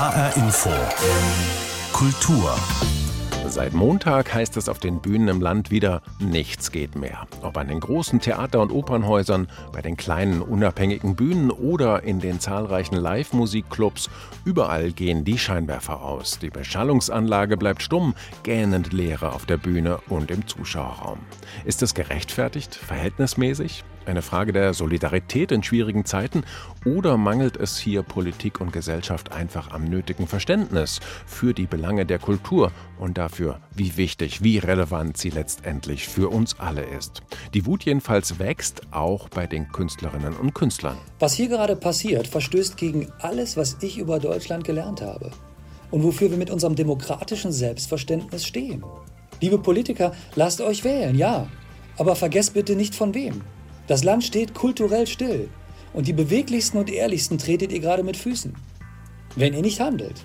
HR Info. Kultur. Seit Montag heißt es auf den Bühnen im Land wieder, nichts geht mehr. Ob an den großen Theater- und Opernhäusern, bei den kleinen unabhängigen Bühnen oder in den zahlreichen Live-Musikclubs, überall gehen die Scheinwerfer aus. Die Beschallungsanlage bleibt stumm, gähnend Leere auf der Bühne und im Zuschauerraum. Ist es gerechtfertigt, verhältnismäßig? Eine Frage der Solidarität in schwierigen Zeiten oder mangelt es hier Politik und Gesellschaft einfach am nötigen Verständnis für die Belange der Kultur und dafür, wie wichtig, wie relevant sie letztendlich für uns alle ist? Die Wut jedenfalls wächst auch bei den Künstlerinnen und Künstlern. Was hier gerade passiert, verstößt gegen alles, was ich über Deutschland gelernt habe und wofür wir mit unserem demokratischen Selbstverständnis stehen. Liebe Politiker, lasst euch wählen, ja, aber vergesst bitte nicht von wem. Das Land steht kulturell still und die beweglichsten und ehrlichsten tretet ihr gerade mit Füßen. Wenn ihr nicht handelt.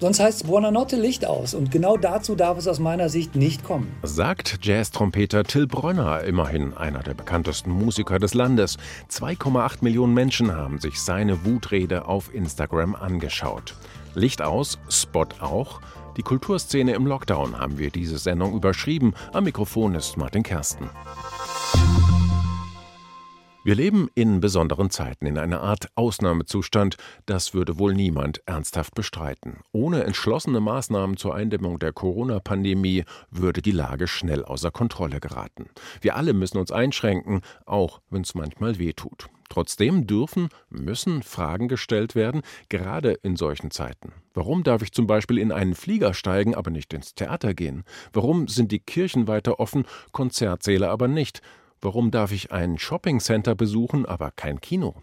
Sonst heißt es Buonanotte Licht aus und genau dazu darf es aus meiner Sicht nicht kommen. Sagt Jazz-Trompeter Till Bronner, immerhin einer der bekanntesten Musiker des Landes. 2,8 Millionen Menschen haben sich seine Wutrede auf Instagram angeschaut. Licht aus, Spot auch. Die Kulturszene im Lockdown haben wir diese Sendung überschrieben. Am Mikrofon ist Martin Kersten. Wir leben in besonderen Zeiten, in einer Art Ausnahmezustand, das würde wohl niemand ernsthaft bestreiten. Ohne entschlossene Maßnahmen zur Eindämmung der Corona-Pandemie würde die Lage schnell außer Kontrolle geraten. Wir alle müssen uns einschränken, auch wenn es manchmal weh tut. Trotzdem dürfen, müssen Fragen gestellt werden, gerade in solchen Zeiten. Warum darf ich zum Beispiel in einen Flieger steigen, aber nicht ins Theater gehen? Warum sind die Kirchen weiter offen, Konzertsäle aber nicht? Warum darf ich ein Shoppingcenter besuchen, aber kein Kino?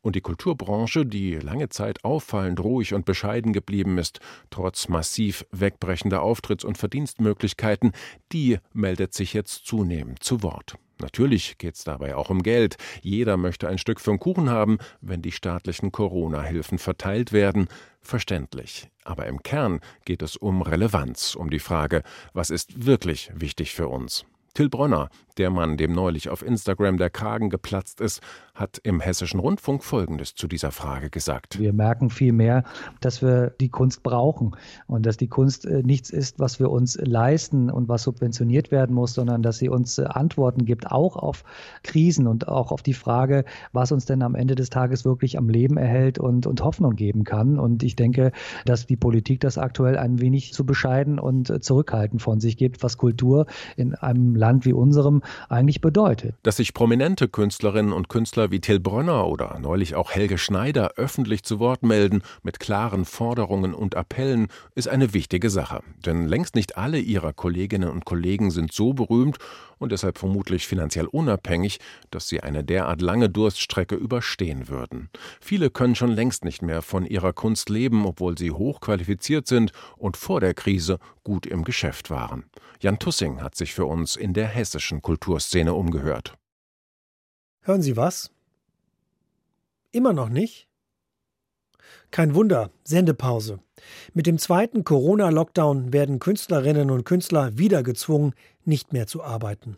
Und die Kulturbranche, die lange Zeit auffallend ruhig und bescheiden geblieben ist, trotz massiv wegbrechender Auftritts- und Verdienstmöglichkeiten, die meldet sich jetzt zunehmend zu Wort. Natürlich geht es dabei auch um Geld. Jeder möchte ein Stück vom Kuchen haben, wenn die staatlichen Corona-Hilfen verteilt werden. Verständlich. Aber im Kern geht es um Relevanz, um die Frage, was ist wirklich wichtig für uns. Till Bronner, der Mann, dem neulich auf Instagram der Kragen geplatzt ist, hat im Hessischen Rundfunk Folgendes zu dieser Frage gesagt. Wir merken vielmehr, dass wir die Kunst brauchen und dass die Kunst äh, nichts ist, was wir uns leisten und was subventioniert werden muss, sondern dass sie uns äh, Antworten gibt, auch auf Krisen und auch auf die Frage, was uns denn am Ende des Tages wirklich am Leben erhält und, und Hoffnung geben kann. Und ich denke, dass die Politik das aktuell ein wenig zu bescheiden und äh, zurückhaltend von sich gibt, was Kultur in einem Land wie unserem eigentlich bedeutet. Dass sich prominente Künstlerinnen und Künstler wie Till Brönner oder neulich auch Helge Schneider öffentlich zu Wort melden mit klaren Forderungen und Appellen, ist eine wichtige Sache. Denn längst nicht alle ihrer Kolleginnen und Kollegen sind so berühmt und deshalb vermutlich finanziell unabhängig, dass sie eine derart lange Durststrecke überstehen würden. Viele können schon längst nicht mehr von ihrer Kunst leben, obwohl sie hochqualifiziert sind und vor der Krise gut im Geschäft waren. Jan Tussing hat sich für uns in der hessischen Kulturszene umgehört. Hören Sie was? Immer noch nicht? Kein Wunder, Sendepause. Mit dem zweiten Corona-Lockdown werden Künstlerinnen und Künstler wieder gezwungen, nicht mehr zu arbeiten.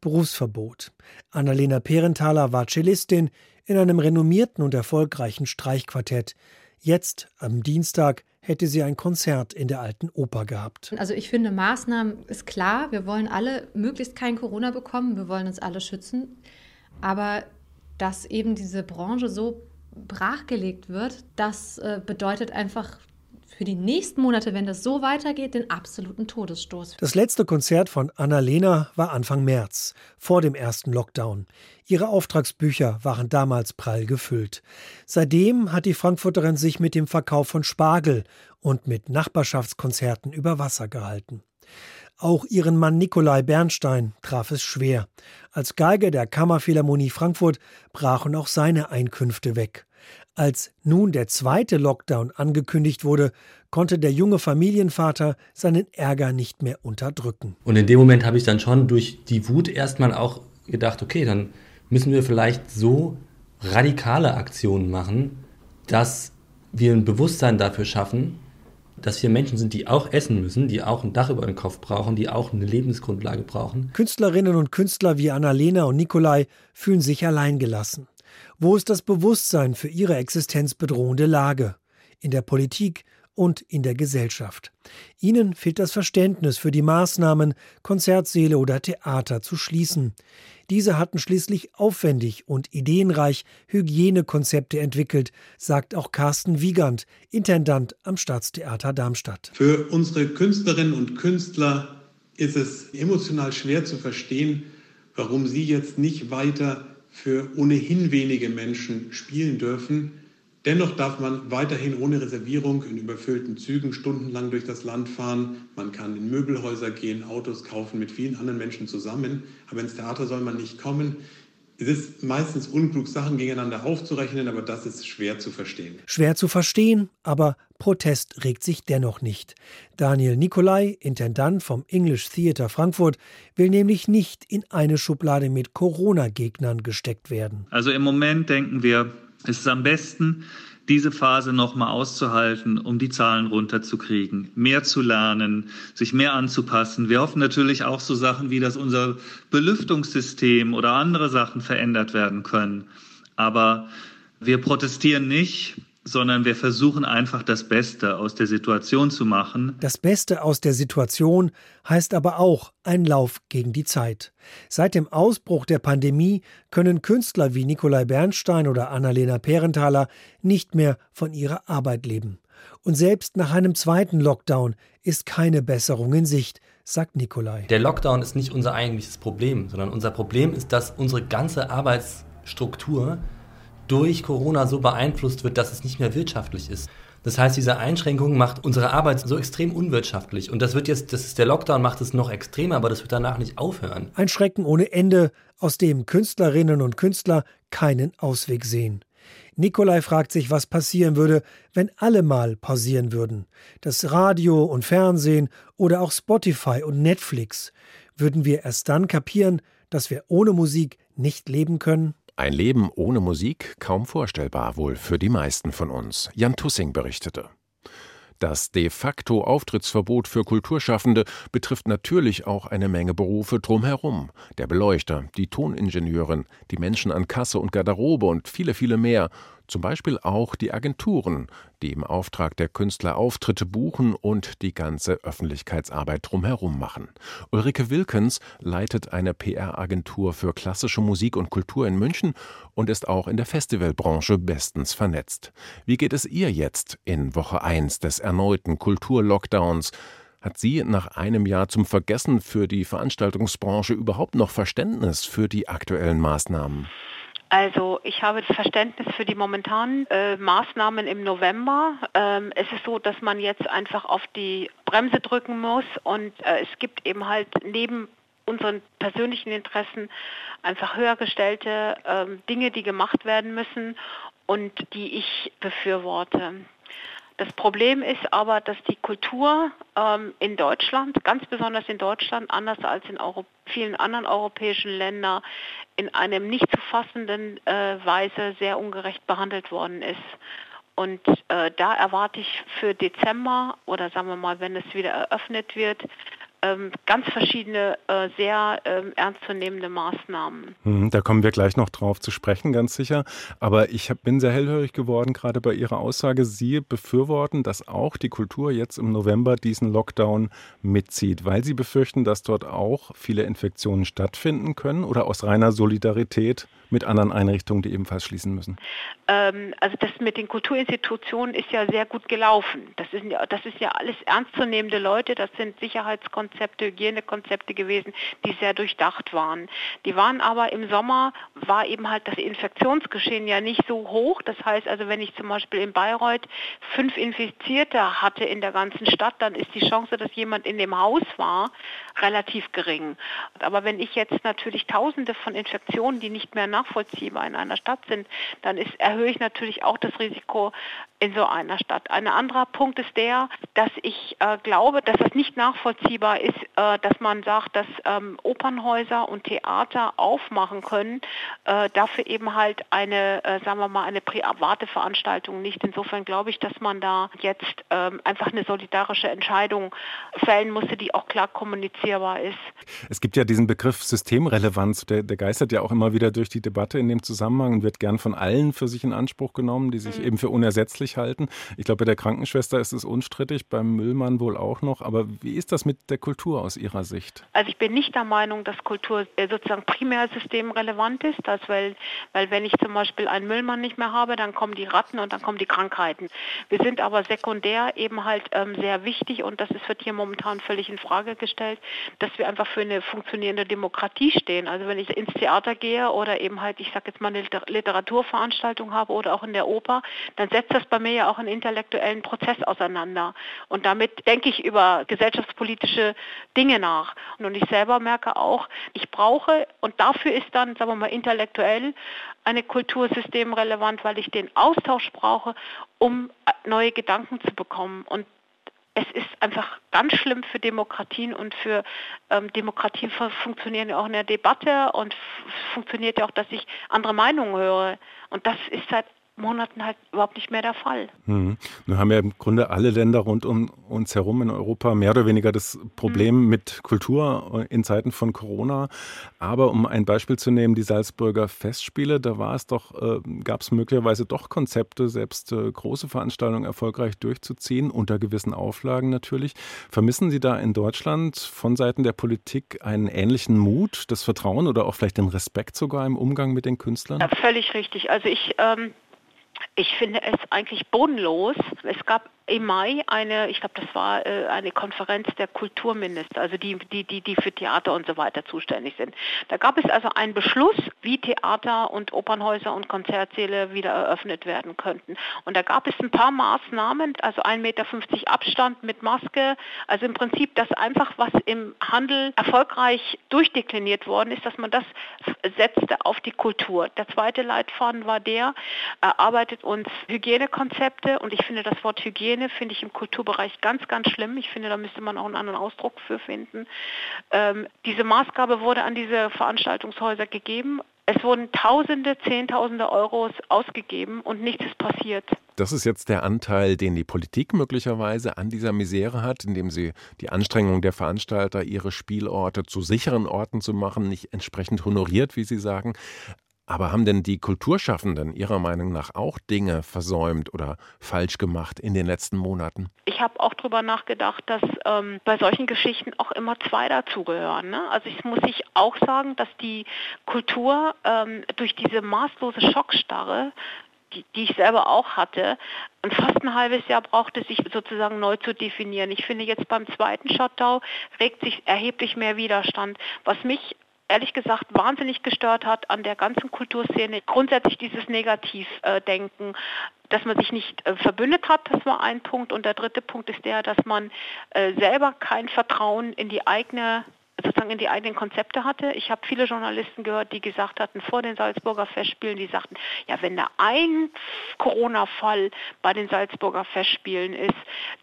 Berufsverbot. Annalena Perenthaler war Cellistin in einem renommierten und erfolgreichen Streichquartett. Jetzt, am Dienstag, hätte sie ein Konzert in der alten Oper gehabt. Also ich finde, Maßnahmen ist klar. Wir wollen alle möglichst kein Corona bekommen. Wir wollen uns alle schützen. Aber dass eben diese Branche so brachgelegt wird, das äh, bedeutet einfach für die nächsten Monate, wenn das so weitergeht, den absoluten Todesstoß. Das letzte Konzert von Annalena war Anfang März, vor dem ersten Lockdown. Ihre Auftragsbücher waren damals prall gefüllt. Seitdem hat die Frankfurterin sich mit dem Verkauf von Spargel und mit Nachbarschaftskonzerten über Wasser gehalten. Auch ihren Mann Nikolai Bernstein traf es schwer. Als Geiger der Kammerphilharmonie Frankfurt brachen auch seine Einkünfte weg. Als nun der zweite Lockdown angekündigt wurde, konnte der junge Familienvater seinen Ärger nicht mehr unterdrücken. Und in dem Moment habe ich dann schon durch die Wut erstmal auch gedacht, okay, dann müssen wir vielleicht so radikale Aktionen machen, dass wir ein Bewusstsein dafür schaffen, dass wir Menschen sind, die auch essen müssen, die auch ein Dach über den Kopf brauchen, die auch eine Lebensgrundlage brauchen. Künstlerinnen und Künstler wie Annalena und Nikolai fühlen sich alleingelassen. Wo ist das Bewusstsein für ihre existenzbedrohende Lage? In der Politik und in der Gesellschaft. Ihnen fehlt das Verständnis für die Maßnahmen, Konzertsäle oder Theater zu schließen. Diese hatten schließlich aufwendig und ideenreich Hygienekonzepte entwickelt, sagt auch Carsten Wiegand, Intendant am Staatstheater Darmstadt. Für unsere Künstlerinnen und Künstler ist es emotional schwer zu verstehen, warum sie jetzt nicht weiter für ohnehin wenige Menschen spielen dürfen. Dennoch darf man weiterhin ohne Reservierung in überfüllten Zügen stundenlang durch das Land fahren. Man kann in Möbelhäuser gehen, Autos kaufen mit vielen anderen Menschen zusammen. Aber ins Theater soll man nicht kommen. Es ist meistens unklug, Sachen gegeneinander aufzurechnen, aber das ist schwer zu verstehen. Schwer zu verstehen, aber Protest regt sich dennoch nicht. Daniel Nicolai, Intendant vom English Theatre Frankfurt, will nämlich nicht in eine Schublade mit Corona-Gegnern gesteckt werden. Also im Moment denken wir, es ist am besten, diese Phase nochmal auszuhalten, um die Zahlen runterzukriegen, mehr zu lernen, sich mehr anzupassen. Wir hoffen natürlich auch so Sachen wie, dass unser Belüftungssystem oder andere Sachen verändert werden können. Aber wir protestieren nicht, sondern wir versuchen einfach das Beste aus der Situation zu machen. Das Beste aus der Situation heißt aber auch ein Lauf gegen die Zeit. Seit dem Ausbruch der Pandemie können Künstler wie Nikolai Bernstein oder Annalena Perenthaler nicht mehr von ihrer Arbeit leben. Und selbst nach einem zweiten Lockdown ist keine Besserung in Sicht, sagt Nikolai. Der Lockdown ist nicht unser eigentliches Problem, sondern unser Problem ist, dass unsere ganze Arbeitsstruktur durch Corona so beeinflusst wird, dass es nicht mehr wirtschaftlich ist. Das heißt, diese Einschränkung macht unsere Arbeit so extrem unwirtschaftlich. Und das wird jetzt, das ist der Lockdown macht es noch extremer, aber das wird danach nicht aufhören. Ein Schrecken ohne Ende, aus dem Künstlerinnen und Künstler keinen Ausweg sehen. Nikolai fragt sich, was passieren würde, wenn alle mal pausieren würden. Das Radio und Fernsehen oder auch Spotify und Netflix. Würden wir erst dann kapieren, dass wir ohne Musik nicht leben können? Ein Leben ohne Musik kaum vorstellbar wohl für die meisten von uns. Jan Tussing berichtete. Das de facto Auftrittsverbot für Kulturschaffende betrifft natürlich auch eine Menge Berufe drumherum. Der Beleuchter, die Toningenieurin, die Menschen an Kasse und Garderobe und viele, viele mehr zum Beispiel auch die Agenturen, die im Auftrag der Künstler Auftritte buchen und die ganze Öffentlichkeitsarbeit drumherum machen. Ulrike Wilkens leitet eine PR-Agentur für klassische Musik und Kultur in München und ist auch in der Festivalbranche bestens vernetzt. Wie geht es ihr jetzt in Woche 1 des erneuten Kulturlockdowns? Hat sie nach einem Jahr zum Vergessen für die Veranstaltungsbranche überhaupt noch Verständnis für die aktuellen Maßnahmen? Also ich habe Verständnis für die momentanen äh, Maßnahmen im November. Ähm, es ist so, dass man jetzt einfach auf die Bremse drücken muss und äh, es gibt eben halt neben unseren persönlichen Interessen einfach höher gestellte ähm, Dinge, die gemacht werden müssen und die ich befürworte. Das Problem ist aber, dass die Kultur ähm, in Deutschland, ganz besonders in Deutschland, anders als in Euro vielen anderen europäischen Ländern, in einem nicht zu fassenden äh, Weise sehr ungerecht behandelt worden ist. Und äh, da erwarte ich für Dezember oder sagen wir mal, wenn es wieder eröffnet wird, ganz verschiedene, äh, sehr ähm, ernstzunehmende Maßnahmen. Hm, da kommen wir gleich noch drauf zu sprechen, ganz sicher. Aber ich bin sehr hellhörig geworden, gerade bei Ihrer Aussage. Sie befürworten, dass auch die Kultur jetzt im November diesen Lockdown mitzieht, weil Sie befürchten, dass dort auch viele Infektionen stattfinden können oder aus reiner Solidarität mit anderen Einrichtungen, die ebenfalls schließen müssen? Ähm, also das mit den Kulturinstitutionen ist ja sehr gut gelaufen. Das, ist ja, das ist ja alles ernstzunehmende Leute, das sind Sicherheitskonzepte, Hygienekonzepte gewesen, die sehr durchdacht waren. Die waren aber im Sommer, war eben halt das Infektionsgeschehen ja nicht so hoch. Das heißt also, wenn ich zum Beispiel in Bayreuth fünf Infizierte hatte in der ganzen Stadt, dann ist die Chance, dass jemand in dem Haus war, relativ gering. Aber wenn ich jetzt natürlich tausende von Infektionen, die nicht mehr nach nachvollziehbar in einer Stadt sind, dann ist, erhöhe ich natürlich auch das Risiko in so einer Stadt. Ein anderer Punkt ist der, dass ich äh, glaube, dass es nicht nachvollziehbar ist, äh, dass man sagt, dass ähm, Opernhäuser und Theater aufmachen können, äh, dafür eben halt eine, äh, sagen wir mal, eine private Veranstaltung nicht. Insofern glaube ich, dass man da jetzt ähm, einfach eine solidarische Entscheidung fällen musste, die auch klar kommunizierbar ist. Es gibt ja diesen Begriff Systemrelevanz, der, der geistert ja auch immer wieder durch die Debatte in dem Zusammenhang und wird gern von allen für sich in Anspruch genommen, die sich mhm. eben für unersetzlich sich halten. Ich glaube, bei der Krankenschwester ist es unstrittig, beim Müllmann wohl auch noch. Aber wie ist das mit der Kultur aus Ihrer Sicht? Also ich bin nicht der Meinung, dass Kultur äh, sozusagen primär systemrelevant ist, dass weil, weil wenn ich zum Beispiel einen Müllmann nicht mehr habe, dann kommen die Ratten und dann kommen die Krankheiten. Wir sind aber sekundär eben halt ähm, sehr wichtig und das ist, wird hier momentan völlig in Frage gestellt, dass wir einfach für eine funktionierende Demokratie stehen. Also wenn ich ins Theater gehe oder eben halt, ich sage jetzt mal eine Literaturveranstaltung habe oder auch in der Oper, dann setzt das bei mir ja auch einen intellektuellen Prozess auseinander. Und damit denke ich über gesellschaftspolitische Dinge nach. Und ich selber merke auch, ich brauche, und dafür ist dann, sagen wir mal, intellektuell eine Kultursystem relevant, weil ich den Austausch brauche, um neue Gedanken zu bekommen. Und es ist einfach ganz schlimm für Demokratien und für ähm, Demokratien funktionieren ja auch in der Debatte und funktioniert ja auch, dass ich andere Meinungen höre. Und das ist seit Monaten halt überhaupt nicht mehr der Fall. Hm. Nun haben ja im Grunde alle Länder rund um uns herum in Europa mehr oder weniger das Problem hm. mit Kultur in Zeiten von Corona. Aber um ein Beispiel zu nehmen, die Salzburger Festspiele, da war es doch, äh, gab es möglicherweise doch Konzepte, selbst äh, große Veranstaltungen erfolgreich durchzuziehen, unter gewissen Auflagen natürlich. Vermissen Sie da in Deutschland von Seiten der Politik einen ähnlichen Mut, das Vertrauen oder auch vielleicht den Respekt sogar im Umgang mit den Künstlern? Ja, völlig richtig. Also ich ähm ich finde es eigentlich bodenlos. Es gab im Mai eine, ich glaube, das war äh, eine Konferenz der Kulturminister, also die, die, die, die für Theater und so weiter zuständig sind. Da gab es also einen Beschluss, wie Theater und Opernhäuser und Konzertsäle wieder eröffnet werden könnten. Und da gab es ein paar Maßnahmen, also 1,50 Meter Abstand mit Maske, also im Prinzip das einfach, was im Handel erfolgreich durchdekliniert worden ist, dass man das setzte auf die Kultur. Der zweite Leitfaden war der, erarbeitet uns Hygienekonzepte und ich finde das Wort Hygiene Szene finde ich im Kulturbereich ganz, ganz schlimm. Ich finde, da müsste man auch einen anderen Ausdruck für finden. Ähm, diese Maßgabe wurde an diese Veranstaltungshäuser gegeben. Es wurden Tausende, Zehntausende Euros ausgegeben und nichts ist passiert. Das ist jetzt der Anteil, den die Politik möglicherweise an dieser Misere hat, indem sie die Anstrengung der Veranstalter, ihre Spielorte zu sicheren Orten zu machen, nicht entsprechend honoriert, wie Sie sagen. Aber haben denn die Kulturschaffenden Ihrer Meinung nach auch Dinge versäumt oder falsch gemacht in den letzten Monaten? Ich habe auch darüber nachgedacht, dass ähm, bei solchen Geschichten auch immer zwei dazugehören. Ne? Also ich muss ich auch sagen, dass die Kultur ähm, durch diese maßlose Schockstarre die, ich selber auch hatte, und fast ein halbes Jahr brauchte sich sozusagen neu zu definieren. Ich finde jetzt beim zweiten Shutdown regt sich erheblich mehr Widerstand. Was mich ehrlich gesagt wahnsinnig gestört hat an der ganzen Kulturszene. Grundsätzlich dieses Negativdenken, dass man sich nicht äh, verbündet hat, das war ein Punkt. Und der dritte Punkt ist der, dass man äh, selber kein Vertrauen in die eigene sozusagen in die eigenen Konzepte hatte. Ich habe viele Journalisten gehört, die gesagt hatten vor den Salzburger Festspielen, die sagten, ja, wenn da ein Corona-Fall bei den Salzburger Festspielen ist,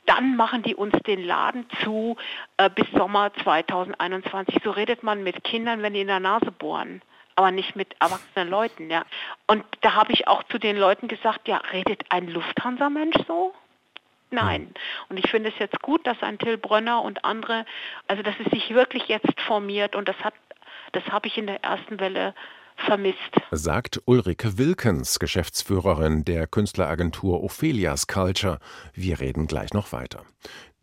dann machen die uns den Laden zu äh, bis Sommer 2021. So redet man mit Kindern, wenn die in der Nase bohren aber nicht mit erwachsenen Leuten, ja. Und da habe ich auch zu den Leuten gesagt, ja, redet ein Lufthansa-Mensch so? Nein. Und ich finde es jetzt gut, dass ein Till Brönner und andere, also dass es sich wirklich jetzt formiert und das hat, das habe ich in der ersten Welle vermisst. Sagt Ulrike Wilkens, Geschäftsführerin der Künstleragentur Ophelias Culture. Wir reden gleich noch weiter.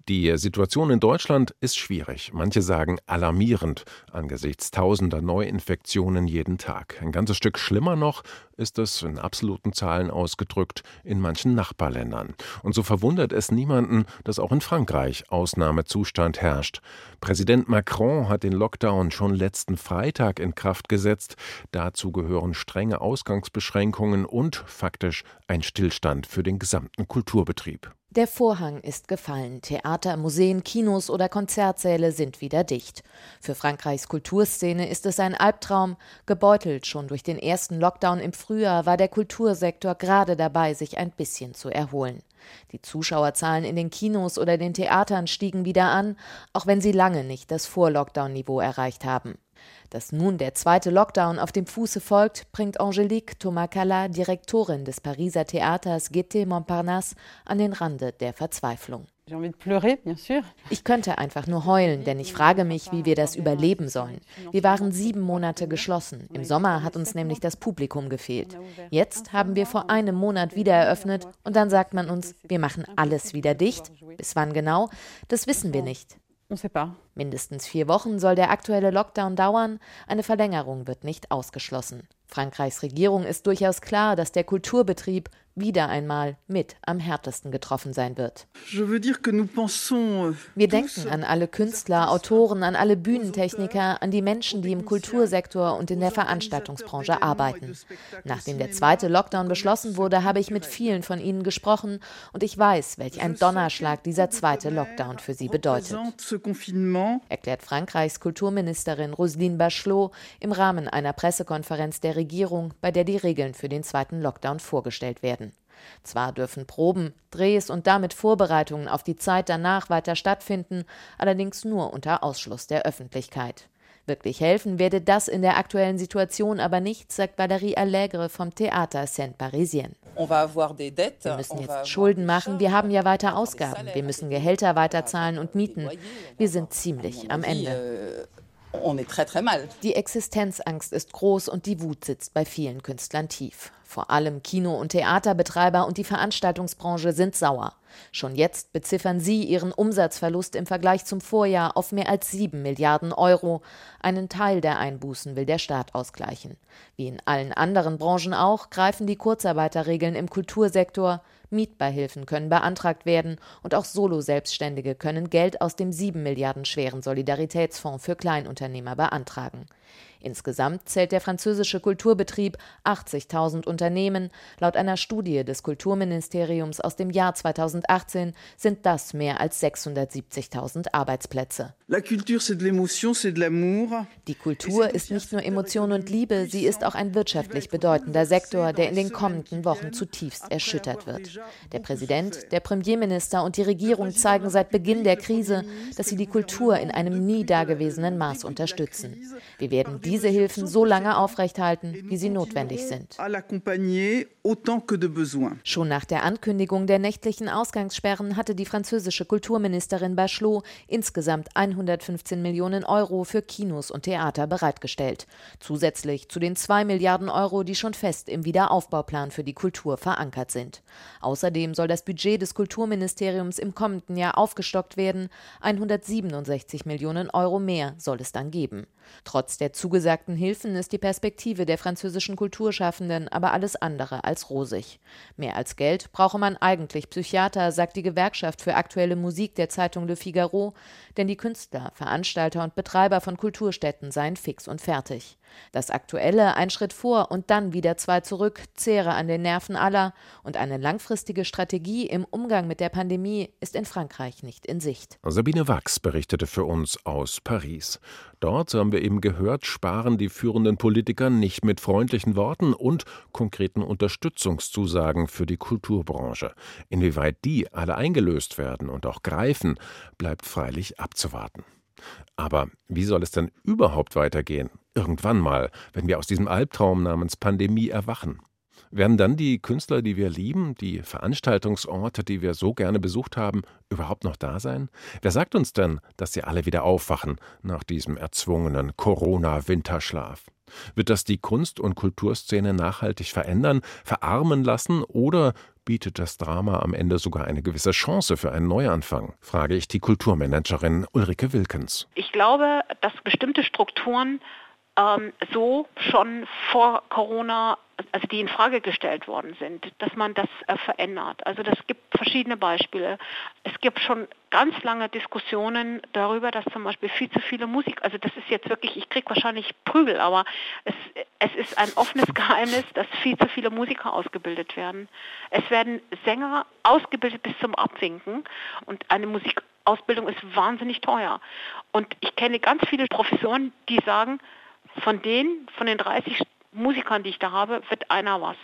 Die Situation in Deutschland ist schwierig, manche sagen alarmierend angesichts tausender Neuinfektionen jeden Tag. Ein ganzes Stück schlimmer noch ist es in absoluten Zahlen ausgedrückt in manchen Nachbarländern. Und so verwundert es niemanden, dass auch in Frankreich Ausnahmezustand herrscht. Präsident Macron hat den Lockdown schon letzten Freitag in Kraft gesetzt. Dazu gehören strenge Ausgangsbeschränkungen und faktisch ein Stillstand für den gesamten Kulturbetrieb. Der Vorhang ist gefallen. Theater, Museen, Kinos oder Konzertsäle sind wieder dicht. Für Frankreichs Kulturszene ist es ein Albtraum. Gebeutelt schon durch den ersten Lockdown im Frühjahr war der Kultursektor gerade dabei, sich ein bisschen zu erholen. Die Zuschauerzahlen in den Kinos oder den Theatern stiegen wieder an, auch wenn sie lange nicht das Vor-Lockdown-Niveau erreicht haben. Dass nun der zweite Lockdown auf dem Fuße folgt, bringt Angelique Thomas-Cala, Direktorin des Pariser Theaters Gaîté Montparnasse, an den Rande der Verzweiflung. Ich könnte einfach nur heulen, denn ich frage mich, wie wir das überleben sollen. Wir waren sieben Monate geschlossen. Im Sommer hat uns nämlich das Publikum gefehlt. Jetzt haben wir vor einem Monat wieder eröffnet und dann sagt man uns, wir machen alles wieder dicht. Bis wann genau? Das wissen wir nicht. Mindestens vier Wochen soll der aktuelle Lockdown dauern. Eine Verlängerung wird nicht ausgeschlossen. Frankreichs Regierung ist durchaus klar, dass der Kulturbetrieb wieder einmal mit am härtesten getroffen sein wird. Euh, Wir denken an alle Künstler, Autoren, an alle Bühnentechniker, an die Menschen, die im Kultursektor und in der Veranstaltungsbranche arbeiten. Nachdem der zweite Lockdown beschlossen wurde, habe ich mit vielen von ihnen gesprochen und ich weiß, welch ein Donnerschlag dieser zweite Lockdown für sie bedeutet. Erklärt Frankreichs Kulturministerin Roselyne Bachelot im Rahmen einer Pressekonferenz der Regierung, bei der die Regeln für den zweiten Lockdown vorgestellt werden. Zwar dürfen Proben, Drehs und damit Vorbereitungen auf die Zeit danach weiter stattfinden, allerdings nur unter Ausschluss der Öffentlichkeit. Wirklich helfen werde das in der aktuellen Situation aber nicht, sagt Valérie Allègre vom Theater Saint-Parisien. Wir müssen jetzt Schulden machen, wir haben ja weiter Ausgaben, wir müssen Gehälter weiterzahlen und Mieten. Wir sind ziemlich am Ende. Die Existenzangst ist groß und die Wut sitzt bei vielen Künstlern tief. Vor allem Kino- und Theaterbetreiber und die Veranstaltungsbranche sind sauer. Schon jetzt beziffern sie ihren Umsatzverlust im Vergleich zum Vorjahr auf mehr als 7 Milliarden Euro. Einen Teil der Einbußen will der Staat ausgleichen. Wie in allen anderen Branchen auch greifen die Kurzarbeiterregeln im Kultursektor. Mietbeihilfen können beantragt werden und auch Solo-Selbstständige können Geld aus dem 7 Milliarden schweren Solidaritätsfonds für Kleinunternehmer beantragen. Insgesamt zählt der französische Kulturbetrieb 80.000 Unternehmen. Laut einer Studie des Kulturministeriums aus dem Jahr 2018 sind das mehr als 670.000 Arbeitsplätze. Die Kultur ist nicht nur Emotion und Liebe, sie ist auch ein wirtschaftlich bedeutender Sektor, der in den kommenden Wochen zutiefst erschüttert wird. Der Präsident, der Premierminister und die Regierung zeigen seit Beginn der Krise, dass sie die Kultur in einem nie dagewesenen Maß unterstützen. Wir werden die diese Hilfen so lange aufrechthalten, wie sie notwendig sind. Schon nach der Ankündigung der nächtlichen Ausgangssperren hatte die französische Kulturministerin Bachelot insgesamt 115 Millionen Euro für Kinos und Theater bereitgestellt. Zusätzlich zu den 2 Milliarden Euro, die schon fest im Wiederaufbauplan für die Kultur verankert sind. Außerdem soll das Budget des Kulturministeriums im kommenden Jahr aufgestockt werden. 167 Millionen Euro mehr soll es dann geben. Trotz der zugesagten Hilfen ist die Perspektive der französischen Kulturschaffenden aber alles andere als rosig. Mehr als Geld brauche man eigentlich Psychiater, sagt die Gewerkschaft für aktuelle Musik der Zeitung Le Figaro, denn die Künstler, Veranstalter und Betreiber von Kulturstätten seien fix und fertig. Das Aktuelle ein Schritt vor und dann wieder zwei zurück, zehre an den Nerven aller und eine langfristige Strategie im Umgang mit der Pandemie ist in Frankreich nicht in Sicht. Sabine Wachs berichtete für uns aus Paris. Dort, so haben wir eben gehört, sparen die führenden Politiker nicht mit freundlichen Worten und konkreten Unterstützungszusagen für die Kulturbranche. Inwieweit die alle eingelöst werden und auch greifen, bleibt freilich abzuwarten. Aber wie soll es denn überhaupt weitergehen? Irgendwann mal, wenn wir aus diesem Albtraum namens Pandemie erwachen. Werden dann die Künstler, die wir lieben, die Veranstaltungsorte, die wir so gerne besucht haben, überhaupt noch da sein? Wer sagt uns denn, dass sie alle wieder aufwachen nach diesem erzwungenen Corona-Winterschlaf? Wird das die Kunst- und Kulturszene nachhaltig verändern, verarmen lassen oder bietet das Drama am Ende sogar eine gewisse Chance für einen Neuanfang? frage ich die Kulturmanagerin Ulrike Wilkens. Ich glaube, dass bestimmte Strukturen ähm, so schon vor Corona, also die in Frage gestellt worden sind, dass man das äh, verändert. Also das gibt verschiedene Beispiele. Es gibt schon ganz lange Diskussionen darüber, dass zum Beispiel viel zu viele Musik, also das ist jetzt wirklich, ich kriege wahrscheinlich Prügel, aber es, es ist ein offenes Geheimnis, dass viel zu viele Musiker ausgebildet werden. Es werden Sänger ausgebildet bis zum Abwinken und eine Musikausbildung ist wahnsinnig teuer. Und ich kenne ganz viele Professoren, die sagen, von denen, von den 30 Musikern, die ich da habe, wird einer was.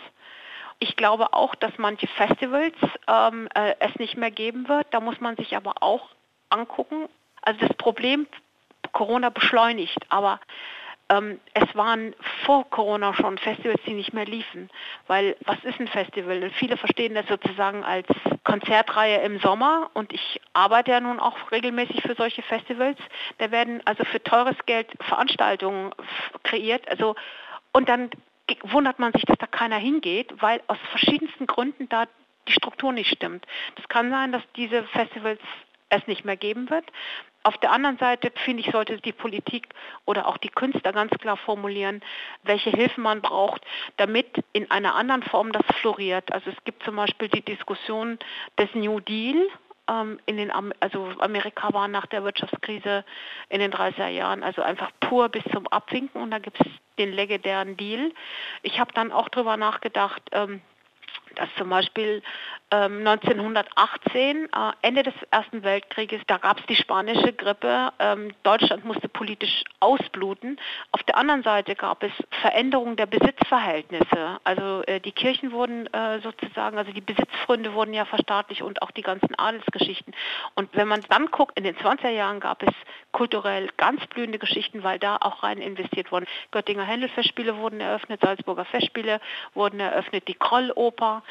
Ich glaube auch, dass manche Festivals ähm, äh, es nicht mehr geben wird. Da muss man sich aber auch angucken. Also das Problem, Corona beschleunigt, aber ähm, es waren vor Corona schon Festivals, die nicht mehr liefen. Weil was ist ein Festival? Viele verstehen das sozusagen als Konzertreihe im Sommer und ich arbeite ja nun auch regelmäßig für solche Festivals. Da werden also für teures Geld Veranstaltungen kreiert. Also und dann wundert man sich, dass da keiner hingeht, weil aus verschiedensten Gründen da die Struktur nicht stimmt. Das kann sein, dass diese Festivals es nicht mehr geben wird. Auf der anderen Seite finde ich, sollte die Politik oder auch die Künstler ganz klar formulieren, welche Hilfen man braucht, damit in einer anderen Form das floriert. Also es gibt zum Beispiel die Diskussion des New Deal. Ähm, in den, also Amerika war nach der Wirtschaftskrise in den 30er Jahren also einfach pur bis zum Abwinken und da gibt es den legendären Deal. Ich habe dann auch darüber nachgedacht, ähm, dass zum Beispiel ähm, 1918, äh, Ende des Ersten Weltkrieges, da gab es die spanische Grippe. Ähm, Deutschland musste politisch ausbluten. Auf der anderen Seite gab es Veränderungen der Besitzverhältnisse. Also äh, die Kirchen wurden äh, sozusagen, also die Besitzfründe wurden ja verstaatlicht und auch die ganzen Adelsgeschichten. Und wenn man dann guckt, in den 20er Jahren gab es kulturell ganz blühende Geschichten, weil da auch rein investiert wurde. Göttinger Händelfestspiele wurden eröffnet, Salzburger Festspiele wurden eröffnet, die Krolloper.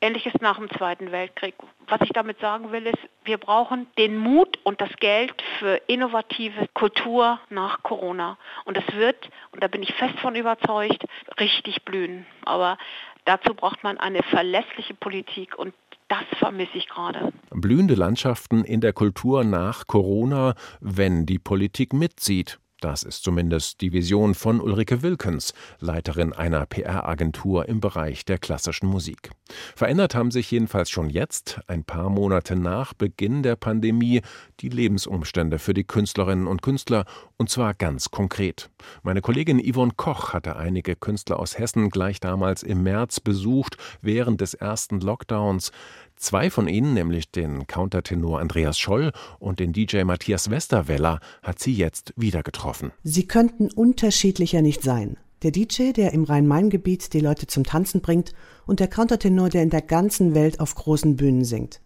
Ähnliches nach dem Zweiten Weltkrieg. Was ich damit sagen will, ist, wir brauchen den Mut und das Geld für innovative Kultur nach Corona. Und es wird, und da bin ich fest von überzeugt, richtig blühen. Aber dazu braucht man eine verlässliche Politik und das vermisse ich gerade. Blühende Landschaften in der Kultur nach Corona, wenn die Politik mitzieht. Das ist zumindest die Vision von Ulrike Wilkens, Leiterin einer PR-Agentur im Bereich der klassischen Musik. Verändert haben sich jedenfalls schon jetzt, ein paar Monate nach Beginn der Pandemie, die Lebensumstände für die Künstlerinnen und Künstler, und zwar ganz konkret. Meine Kollegin Yvonne Koch hatte einige Künstler aus Hessen gleich damals im März besucht, während des ersten Lockdowns. Zwei von ihnen, nämlich den Countertenor Andreas Scholl und den DJ Matthias Westerweller, hat sie jetzt wieder getroffen. Sie könnten unterschiedlicher nicht sein. Der DJ, der im Rhein-Main-Gebiet die Leute zum Tanzen bringt, und der Countertenor, der in der ganzen Welt auf großen Bühnen singt.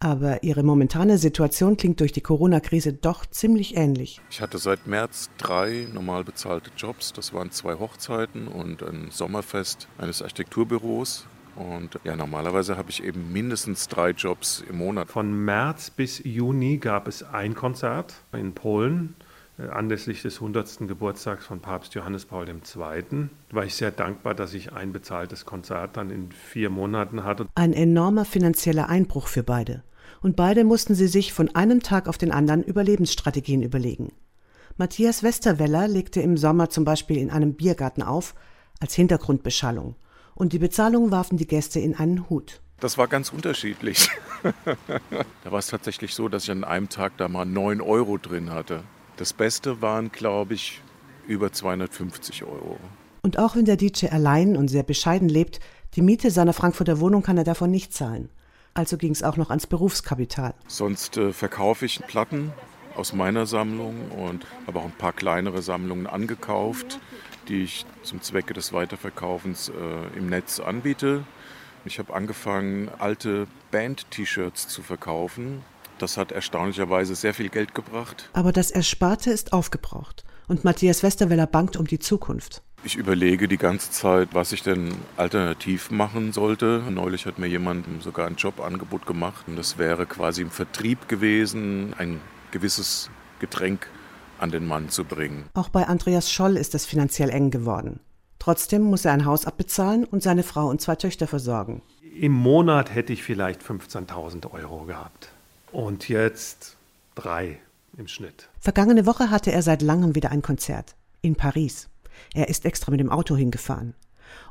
Aber ihre momentane Situation klingt durch die Corona-Krise doch ziemlich ähnlich. Ich hatte seit März drei normal bezahlte Jobs. Das waren zwei Hochzeiten und ein Sommerfest eines Architekturbüros. Und ja, normalerweise habe ich eben mindestens drei Jobs im Monat. Von März bis Juni gab es ein Konzert in Polen anlässlich des 100. Geburtstags von Papst Johannes Paul II. war ich sehr dankbar, dass ich ein bezahltes Konzert dann in vier Monaten hatte. Ein enormer finanzieller Einbruch für beide. Und beide mussten sie sich von einem Tag auf den anderen Überlebensstrategien überlegen. Matthias Westerweller legte im Sommer zum Beispiel in einem Biergarten auf, als Hintergrundbeschallung – und die Bezahlung warfen die Gäste in einen Hut. Das war ganz unterschiedlich. da war es tatsächlich so, dass ich an einem Tag da mal 9 Euro drin hatte. Das Beste waren, glaube ich, über 250 Euro. Und auch wenn der DJ allein und sehr bescheiden lebt, die Miete seiner Frankfurter Wohnung kann er davon nicht zahlen. Also ging es auch noch ans Berufskapital. Sonst äh, verkaufe ich Platten aus meiner Sammlung und habe auch ein paar kleinere Sammlungen angekauft die ich zum Zwecke des Weiterverkaufens äh, im Netz anbiete. Ich habe angefangen, alte Band-T-Shirts zu verkaufen. Das hat erstaunlicherweise sehr viel Geld gebracht. Aber das Ersparte ist aufgebraucht. Und Matthias Westerweller bangt um die Zukunft. Ich überlege die ganze Zeit, was ich denn alternativ machen sollte. Neulich hat mir jemand sogar ein Jobangebot gemacht. Und das wäre quasi im Vertrieb gewesen, ein gewisses Getränk an den Mann zu bringen. Auch bei Andreas Scholl ist es finanziell eng geworden. Trotzdem muss er ein Haus abbezahlen und seine Frau und zwei Töchter versorgen. Im Monat hätte ich vielleicht 15.000 Euro gehabt. Und jetzt drei im Schnitt. Vergangene Woche hatte er seit langem wieder ein Konzert. In Paris. Er ist extra mit dem Auto hingefahren.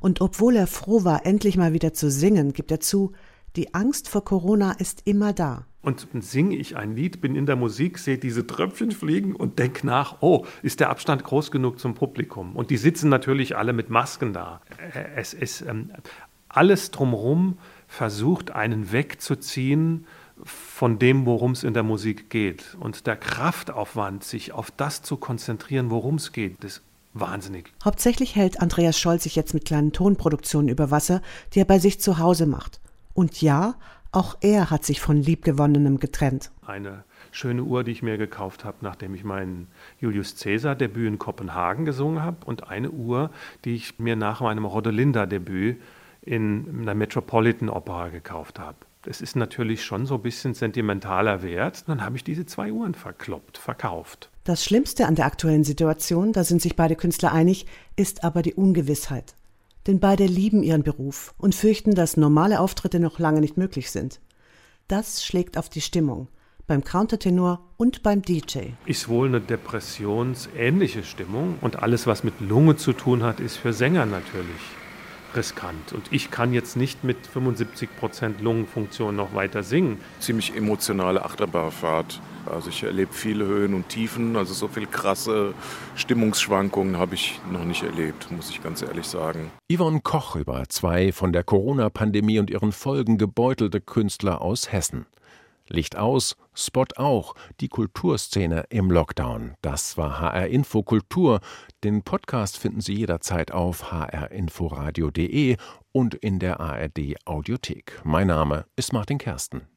Und obwohl er froh war, endlich mal wieder zu singen, gibt er zu, die Angst vor Corona ist immer da. Und singe ich ein Lied, bin in der Musik, sehe diese Tröpfchen fliegen und denke nach, oh, ist der Abstand groß genug zum Publikum? Und die sitzen natürlich alle mit Masken da. Es ist ähm, alles drumherum versucht, einen wegzuziehen von dem, worum es in der Musik geht. Und der Kraftaufwand, sich auf das zu konzentrieren, worum es geht, ist wahnsinnig. Hauptsächlich hält Andreas Scholl sich jetzt mit kleinen Tonproduktionen über Wasser, die er bei sich zu Hause macht. Und ja, Auch er hat sich von Liebgewonnenem getrennt. Eine schöne Uhr, die ich mir gekauft habe, nachdem ich mein Julius Caesar Debüt in Kopenhagen gesungen habe und eine Uhr, die ich mir nach meinem Rodelinda Debüt in der Metropolitan Opera gekauft habe. Das ist natürlich schon so ein bisschen sentimentaler Wert. Dann habe ich diese zwei Uhren verkloppt, verkauft. Das Schlimmste an der aktuellen Situation, da sind sich beide Künstler einig, ist aber die Ungewissheit. Denn beide lieben ihren Beruf und fürchten, dass normale Auftritte noch lange nicht möglich sind. Das schlägt auf die Stimmung beim Countertenor und beim DJ. Ist wohl eine depressionsähnliche Stimmung und alles, was mit Lunge zu tun hat, ist für Sänger natürlich riskant. Und ich kann jetzt nicht mit 75 Prozent Lungenfunktion noch weiter singen. Ziemlich emotionale Achterbahnfahrt. Also ich erlebe viele Höhen und Tiefen. Also so viel krasse Stimmungsschwankungen habe ich noch nicht erlebt, muss ich ganz ehrlich sagen. Yvonne Koch über zwei von der Corona-Pandemie und ihren Folgen gebeutelte Künstler aus Hessen. Licht aus, Spot auch, die Kulturszene im Lockdown. Das war HR Info Kultur. Den Podcast finden Sie jederzeit auf hrinforadio.de und in der ARD Audiothek. Mein Name ist Martin Kersten.